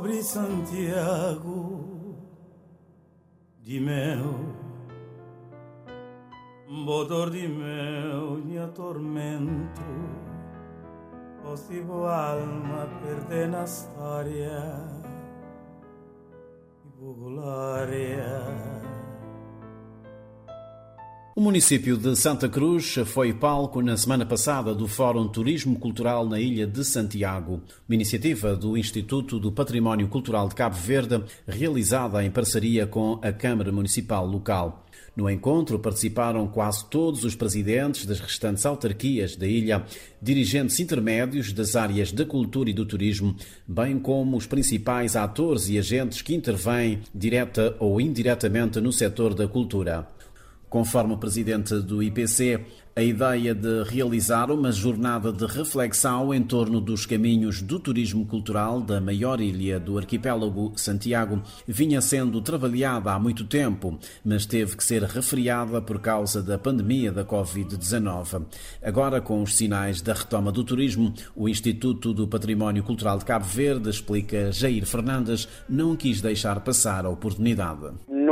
pobre Santiago de meu, motor de meu me atormento, possível alma perder na história e glória. O município de Santa Cruz foi palco na semana passada do Fórum Turismo Cultural na Ilha de Santiago, uma iniciativa do Instituto do Património Cultural de Cabo Verde, realizada em parceria com a Câmara Municipal local. No encontro participaram quase todos os presidentes das restantes autarquias da ilha, dirigentes intermédios das áreas da cultura e do turismo, bem como os principais atores e agentes que intervêm direta ou indiretamente no setor da cultura. Conforme o presidente do IPC, a ideia de realizar uma jornada de reflexão em torno dos caminhos do turismo cultural da maior ilha do arquipélago Santiago vinha sendo trabalhada há muito tempo, mas teve que ser refriada por causa da pandemia da Covid-19. Agora, com os sinais da retoma do turismo, o Instituto do Património Cultural de Cabo Verde, explica Jair Fernandes, não quis deixar passar a oportunidade.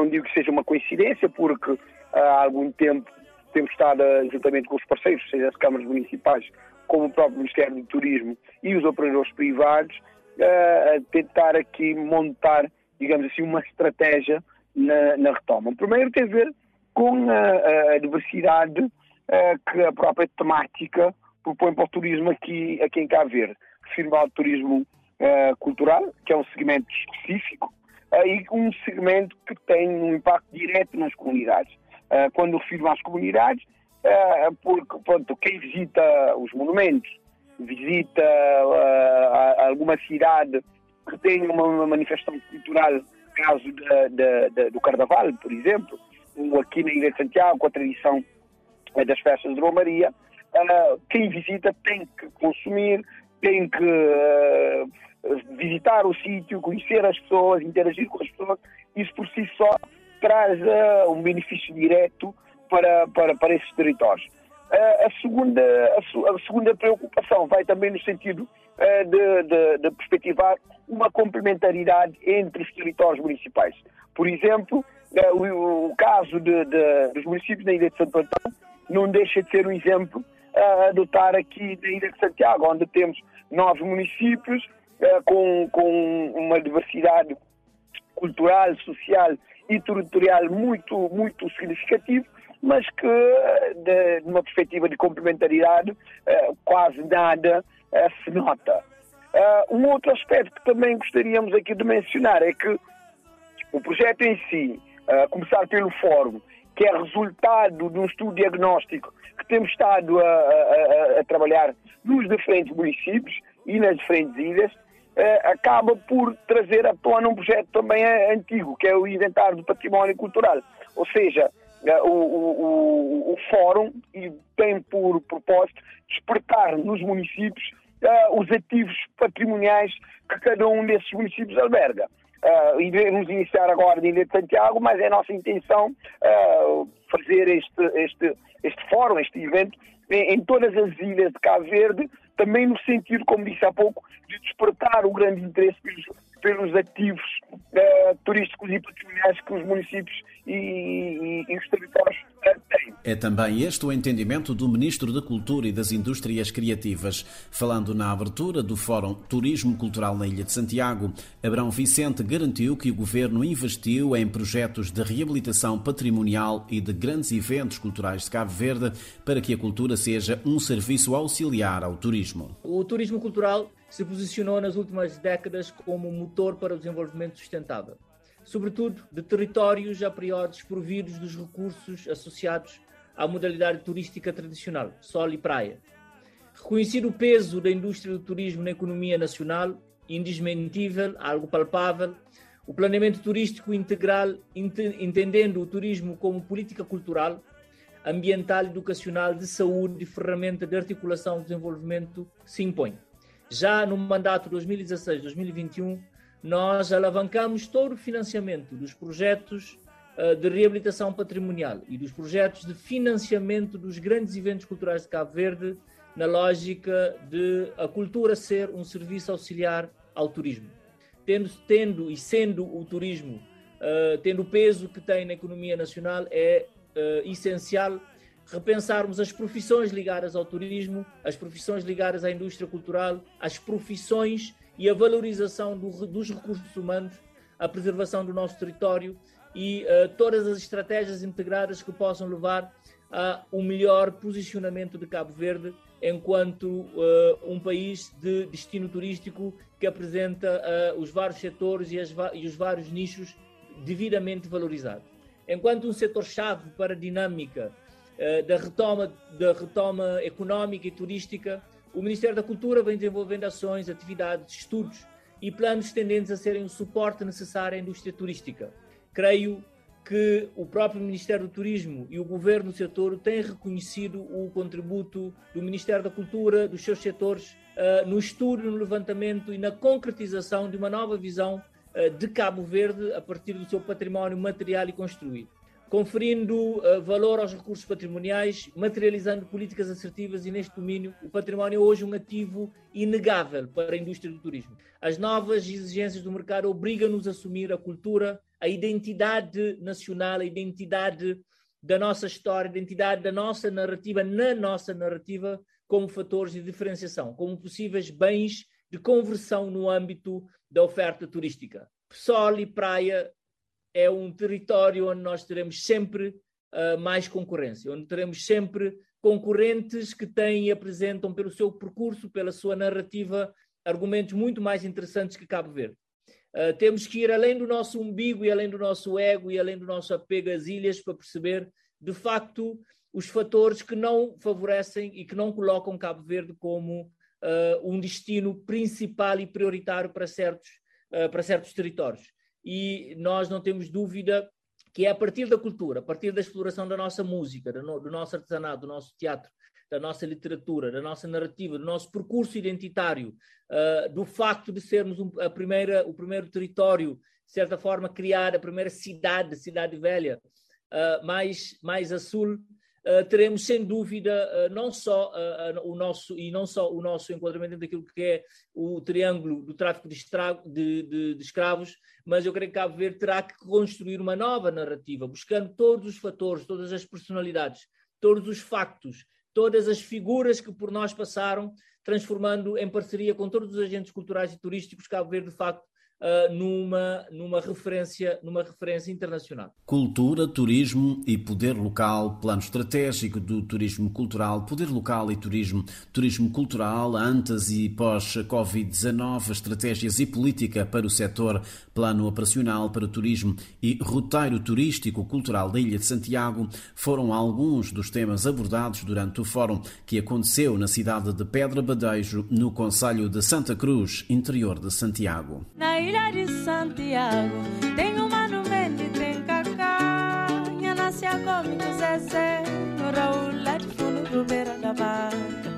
Não digo que seja uma coincidência, porque há algum tempo temos estado, juntamente com os parceiros, seja as câmaras municipais, como o próprio Ministério do Turismo e os operadores privados, a tentar aqui montar, digamos assim, uma estratégia na, na retoma. Primeiro tem a ver com a, a diversidade que a própria temática propõe para o turismo aqui, aqui em Cabo Verde. Refiro ao turismo uh, cultural, que é um segmento específico, e um segmento que tem um impacto direto nas comunidades. Uh, quando refiro às comunidades, uh, porque pronto, quem visita os monumentos, visita uh, alguma cidade que tem uma, manifestação cultural, caso de, de, de, do Carnaval, por exemplo, ou aqui na Ilha de Santiago, com a tradição das festas de Romaria, quem visita tem que consumir, tem que visitar o sítio, conhecer as pessoas, interagir com as pessoas, isso por si só traz uh, um benefício direto para, para, para esses territórios. Uh, a, segunda, a, a, segunda preocupação vai também no sentido uh, de, de, de, perspectivar uma complementaridade entre os territórios municipais. Por exemplo, o, o, caso de, dos municípios da Ilha de Santo Antão não deixa de ser um exemplo a adotar aqui na Ilha de Santiago, onde temos nove municípios com, com uma diversidade cultural, social e territorial muito, muito significativo, mas que, de, de uma perspectiva de complementaridade, uh, quase nada uh, se nota. Um outro aspecto que também gostaríamos aqui de mencionar é que o projeto em si, a começar pelo fórum, que é resultado de um estudo diagnóstico que temos estado a, a, a trabalhar nos diferentes municípios e nas diferentes ilhas, eh, acaba por trazer à tona um projeto também eh, antigo, que é o Inventário do Património Cultural. Ou seja, eh, o, o, o fórum tem por propósito despertar nos municípios uh, os ativos patrimoniais que cada um desses municípios alberga. Uh, iremos iniciar agora de Santiago, mas é nossa intenção uh, fazer este, este, este fórum, este evento, em, em todas as ilhas de Cabo Verde, também no sentido, como disse há pouco, de despertar o grande interesse pelos, pelos ativos uh, turísticos e patrimoniais que os municípios e, e, e os territórios uh. É também este o entendimento do Ministro da Cultura e das Indústrias Criativas. Falando na abertura do Fórum Turismo Cultural na Ilha de Santiago, Abrão Vicente garantiu que o Governo investiu em projetos de reabilitação patrimonial e de grandes eventos culturais de Cabo Verde para que a cultura seja um serviço auxiliar ao turismo. O turismo cultural se posicionou nas últimas décadas como motor para o desenvolvimento sustentável, sobretudo de territórios a priori desprovidos dos recursos associados à modalidade turística tradicional, sol e praia. Reconhecido o peso da indústria do turismo na economia nacional, indesmentível, algo palpável, o planeamento turístico integral, entendendo o turismo como política cultural, ambiental, educacional, de saúde e ferramenta de articulação do desenvolvimento, se impõe. Já no mandato 2016-2021, nós alavancamos todo o financiamento dos projetos de reabilitação patrimonial e dos projetos de financiamento dos grandes eventos culturais de Cabo Verde, na lógica de a cultura ser um serviço auxiliar ao turismo. tendo, tendo e sendo o turismo, uh, tendo o peso que tem na economia nacional, é uh, essencial repensarmos as profissões ligadas ao turismo, as profissões ligadas à indústria cultural, as profissões e a valorização do, dos recursos humanos, a preservação do nosso território e uh, todas as estratégias integradas que possam levar a um melhor posicionamento de Cabo Verde enquanto uh, um país de destino turístico que apresenta uh, os vários setores e, e, os vários nichos devidamente valorizados. Enquanto um setor-chave para a dinâmica uh, da, retoma, da retoma económica e turística, o Ministério da Cultura vem desenvolvendo ações, atividades, estudos e planos tendentes a serem o suporte necessário à indústria turística. Creio que o próprio Ministério do Turismo e o governo do setor têm reconhecido o contributo do Ministério da Cultura, dos seus setores, uh, no estudo, no levantamento e na concretização de uma nova visão uh, de Cabo Verde a partir do seu património material e construído conferindo uh, valor aos recursos patrimoniais, materializando políticas assertivas e neste domínio o património é hoje um ativo inegável para a indústria do turismo. As novas exigências do mercado obrigam-nos a assumir a cultura, a identidade nacional, a identidade da nossa história, a identidade da nossa narrativa na nossa narrativa como fatores de diferenciação, como possíveis bens de conversão no âmbito da oferta turística. Sol e praia é um território onde nós teremos sempre uh, mais concorrência, onde teremos sempre concorrentes que têm e apresentam pelo seu percurso, pela sua narrativa, argumentos muito mais interessantes que Cabo Verde. Uh, temos que ir além do nosso umbigo e além do nosso ego e além do nosso apego às ilhas para perceber, de facto, os fatores que não favorecem e que não colocam Cabo Verde como uh, um destino principal e prioritário para certos, uh, para certos territórios e nós não temos dúvida que é a partir da cultura, a partir da exploração da nossa música, do, nosso artesanato, do nosso teatro, da nossa literatura, da nossa narrativa, do nosso percurso identitário, uh, do facto de sermos um, a primeira, o primeiro território, de certa forma, criar a primeira cidade, cidade velha, uh, mais, mais a sul, teremos sem dúvida uh, não só uh, o nosso e não só o nosso enquadramento daquilo que é o triângulo do tráfico de, estrago, de, de, de, escravos, mas eu creio que Cabo Verde terá que construir uma nova narrativa, buscando todos os fatores, todas as personalidades, todos os factos, todas as figuras que por nós passaram, transformando em parceria com todos os agentes culturais e turísticos Cabo Verde de facto uh, numa, numa, referência, numa referência internacional. Cultura, turismo e poder local, plano estratégico do turismo cultural, poder local e turismo, turismo cultural antes e pós-Covid-19, estratégias e política para o setor, plano operacional para o turismo e roteiro turístico cultural da Ilha de Santiago foram alguns dos temas abordados durante o fórum que aconteceu na cidade de Pedra Badejo, no Conselho de Santa Cruz, interior de Santiago. Na Ilha de Santiago. Tem uma no e tem Cacá. Minha nasce a Gomes, Zezé. No Raul, lá de fundo do beira da barca.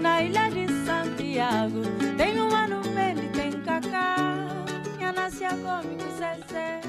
Na Ilha de Santiago. Tem uma no e tem Cacá. Minha nasce a Gomes, Zezé.